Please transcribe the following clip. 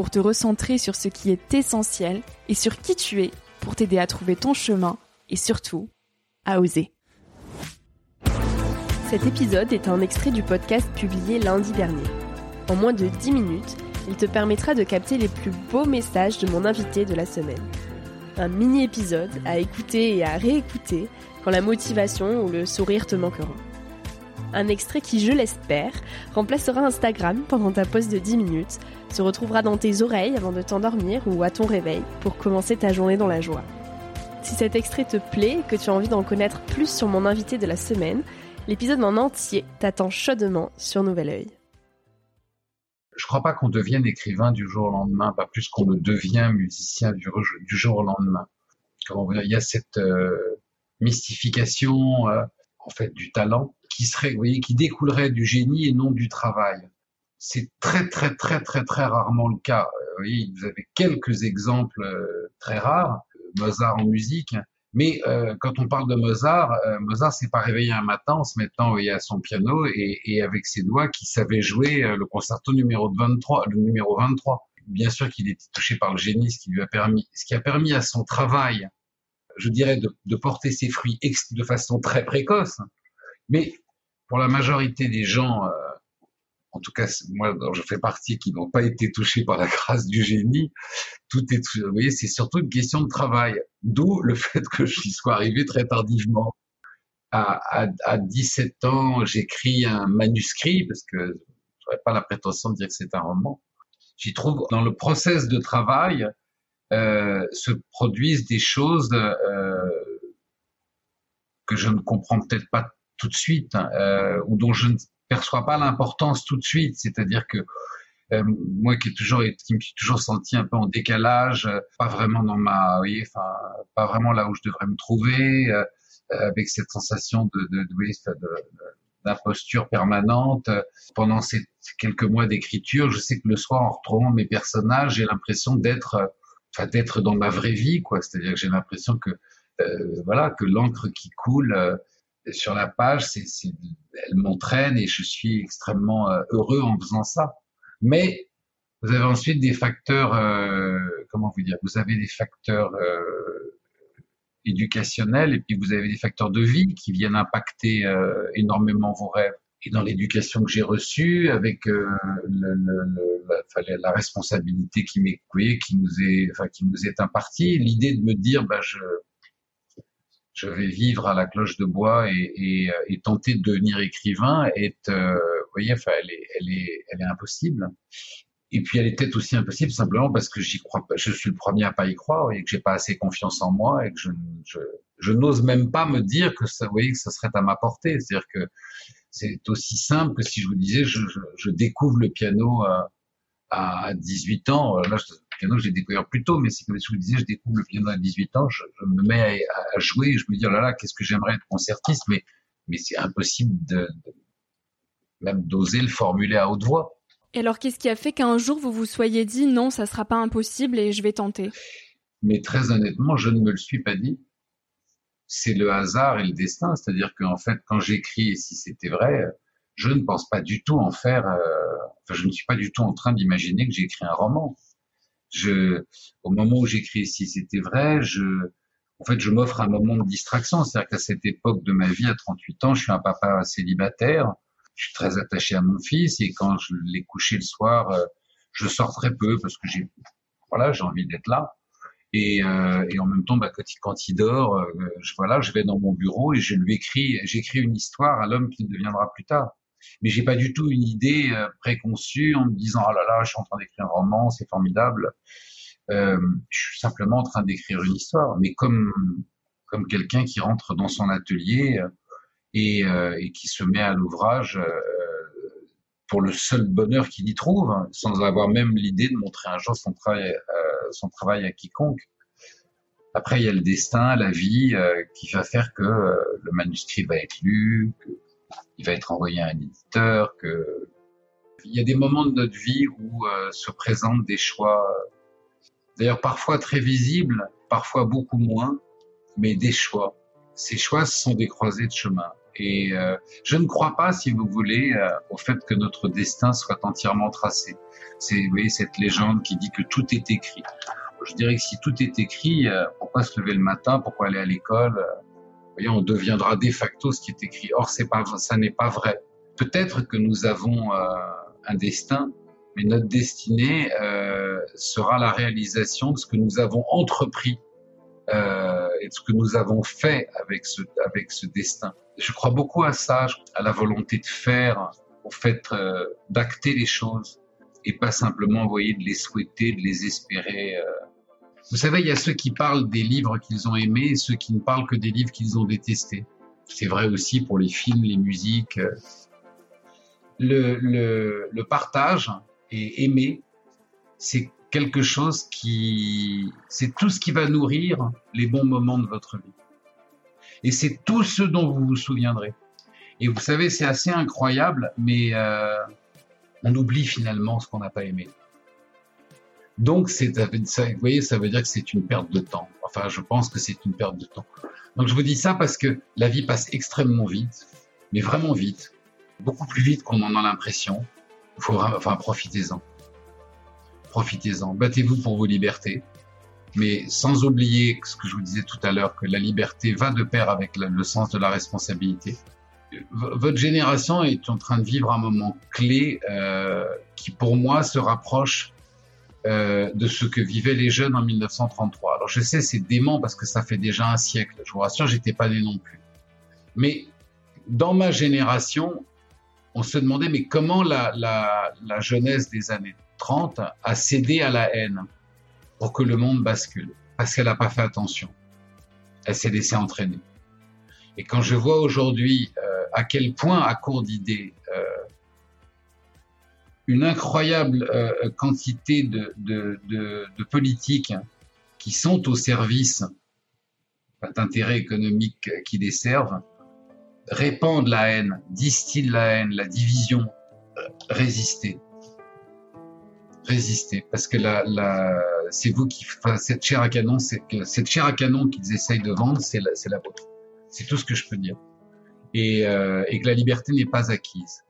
pour te recentrer sur ce qui est essentiel et sur qui tu es pour t'aider à trouver ton chemin et surtout à oser. Cet épisode est un extrait du podcast publié lundi dernier. En moins de 10 minutes, il te permettra de capter les plus beaux messages de mon invité de la semaine. Un mini-épisode à écouter et à réécouter quand la motivation ou le sourire te manqueront. Un extrait qui, je l'espère, remplacera Instagram pendant ta pause de 10 minutes, se retrouvera dans tes oreilles avant de t'endormir ou à ton réveil pour commencer ta journée dans la joie. Si cet extrait te plaît et que tu as envie d'en connaître plus sur mon invité de la semaine, l'épisode en entier t'attend chaudement sur Nouvel Oeil. Je crois pas qu'on devienne écrivain du jour au lendemain, pas plus qu'on ne devient musicien du, jour au lendemain. Il y a cette euh, mystification euh, en fait du talent qui serait, vous voyez, qui découlerait du génie et non du travail. C'est très très très très très rarement le cas. Euh, vous voyez, vous avez quelques exemples euh, très rares, Mozart en musique, mais euh, quand on parle de Mozart, euh, Mozart s'est pas réveillé un matin en se mettant à son piano et, et, avec ses doigts qui savait jouer le concerto numéro 23, le numéro 23. Bien sûr qu'il était touché par le génie, ce qui lui a permis, ce qui a permis à son travail, je dirais, de, porter ses fruits de façon très précoce. Mais pour la majorité des gens, euh, en tout cas moi je fais partie, qui n'ont pas été touchés par la grâce du génie, tout est, vous voyez, c'est surtout une question de travail. D'où le fait que j'y sois arrivé très tardivement. À, à, à 17 ans, j'écris un manuscrit parce que je n'aurais pas la prétention de dire que c'est un roman. J'y trouve dans le process de travail se produisent des choses euh, que je ne comprends peut-être pas tout de suite, hein, euh, ou dont je ne perçois pas l'importance tout de suite. C'est-à-dire que euh, moi qui, toujours, qui me suis toujours senti un peu en décalage, pas vraiment dans ma, pas vraiment là où je devrais me trouver, avec cette sensation de, de d'imposture permanente. Pendant ces, quelques mois d'écriture, je sais que le soir, en retrouvant mes personnages, j'ai l'impression d'être, d'être dans ma vraie vie, quoi. C'est-à-dire que j'ai l'impression que, euh, voilà, que l'encre qui coule, sur la page, c'est, elle m'entraîne et je suis extrêmement euh, heureux en faisant ça. Mais vous avez ensuite des facteurs, euh, comment vous dire, vous avez des facteurs euh, éducationnels et puis vous avez des facteurs de vie qui viennent impacter énormément vos rêves. Et dans l'éducation que j'ai reçue, avec euh, le, le, la, la, responsabilité qui m'est qui nous est, enfin, qui nous est impartie, l'idée de me dire, bah, je, je vais vivre à la cloche de bois et, et, et tenter de devenir écrivain est, euh, vous voyez, enfin, elle est, elle est, elle est impossible. Et puis elle est peut-être aussi impossible simplement parce que j'y crois pas. Je suis le premier à pas y croire et que j'ai pas assez confiance en moi et que je, je, je n'ose même pas me dire que ça, vous voyez, que ça serait à ma portée. C'est-à-dire que c'est aussi simple que si je vous disais, je, je, je découvre le piano à, à 18 ans. Là, le piano, j'ai découvert plus tôt, mais c'est comme si je vous disais, je découvre le piano à 18 ans, je, je me mets à, à, jouer, je me dis, oh là là, qu'est-ce que j'aimerais être concertiste, mais, mais c'est impossible de, de même d'oser le formuler à haute voix. Et alors, qu'est-ce qui a fait qu'un jour vous vous soyez dit non, ça sera pas impossible et je vais tenter? Mais très honnêtement, je ne me le suis pas dit. C'est le hasard et le destin. C'est-à-dire qu'en fait, quand j'écris, et si c'était vrai, je ne pense pas du tout en faire. Euh, enfin, je ne suis pas du tout en train d'imaginer que j'ai écrit un roman. Je, au moment où j'écris, si c'était vrai, je, en fait, je m'offre un moment de distraction. C'est-à-dire qu'à cette époque de ma vie, à 38 ans, je suis un papa célibataire je suis très attaché à mon fils et quand je l'ai couché le soir, euh, je sors très peu parce que j'ai voilà, j'ai envie d'être là. Et, euh, et, en même temps, bah, quand, il, quand dort, euh, je, voilà, je vais dans mon bureau et je lui écris, j'écris une histoire à l'homme qui deviendra plus tard. Mais j'ai pas du tout une idée euh, préconçue en me disant ah là là, je suis en train d'écrire un roman, c'est formidable. Euh, je suis simplement en train d'écrire une histoire, mais comme comme quelqu'un qui rentre dans son atelier et, euh, et qui se met à l'ouvrage euh, pour le seul bonheur qu'il y trouve, sans avoir même l'idée de montrer un jour son travail, euh, son travail à quiconque. Après, il y a le destin, la vie, qui va faire que le manuscrit va être lu, qu'il va être envoyé à un éditeur, il y a des moments de notre vie où se présentent des choix, d'ailleurs parfois très visibles, parfois beaucoup moins, mais des choix. Ces choix sont des croisées de chemin. Et euh, je ne crois pas, si vous voulez, euh, au fait que notre destin soit entièrement tracé. C'est, vous voyez, cette légende qui dit que tout est écrit. Je dirais que si tout est écrit, euh, pourquoi se lever le matin, pourquoi aller à l'école voyez, on deviendra de facto ce qui est écrit. Or, c'est pas, ça n'est pas vrai. Peut-être que nous avons un destin, mais notre destinée sera la réalisation de ce que nous avons entrepris euh, et de ce que nous avons fait avec ce, destin. Je crois beaucoup à ça, à la volonté de faire, au fait euh, d'acter les choses et pas simplement, vous de les souhaiter, de les espérer. Euh. Vous savez, il y a ceux qui parlent des livres qu'ils ont aimés et ceux qui ne parlent que des livres qu'ils ont détestés. C'est vrai aussi pour les films, les musiques. Le partage et aimer, c'est quelque chose qui, c'est tout ce qui va nourrir les bons moments de votre vie. Et c'est tout ce dont vous vous souviendrez. Et vous savez, c'est assez incroyable, mais euh, on oublie finalement ce qu'on n'a pas aimé. Donc, c'est, vous voyez, ça veut dire que c'est une perte de temps. Enfin, je pense que c'est une perte de temps. Donc, je vous dis ça parce que la vie passe extrêmement vite, mais vraiment vite, beaucoup plus vite qu'on en a l'impression. Faut, enfin, profitez-en profitez-en, battez-vous pour vos libertés, mais sans oublier ce que je vous disais tout à l'heure, que la liberté va de pair avec le sens de la responsabilité. votre génération est en train de vivre un moment clé euh, qui, pour moi, se rapproche euh, de ce que vivaient les jeunes en 1933. Alors je sais, c'est dément parce que ça fait déjà un siècle. Je vous rassure, j'étais pas né non plus. Mais dans ma génération, on se demandait mais comment la, la, la jeunesse des années 30 a cédé à la haine pour que le monde bascule, parce qu'elle n'a pas fait attention. Elle s'est laissée entraîner. Et quand je vois aujourd'hui euh, à quel point, à court d'idées, euh, une incroyable euh, quantité de, de, de, de, politiques qui sont au service d'intérêts économiques qui les servent, répandent la haine, distillent la haine, la division, résister résister parce que la, la c'est vous qui enfin, cette chair à canon que cette chair à canon qu'ils essayent de vendre c'est la, c'est la vôtre. C'est tout ce que je peux dire. Et, euh, et que la liberté n'est pas acquise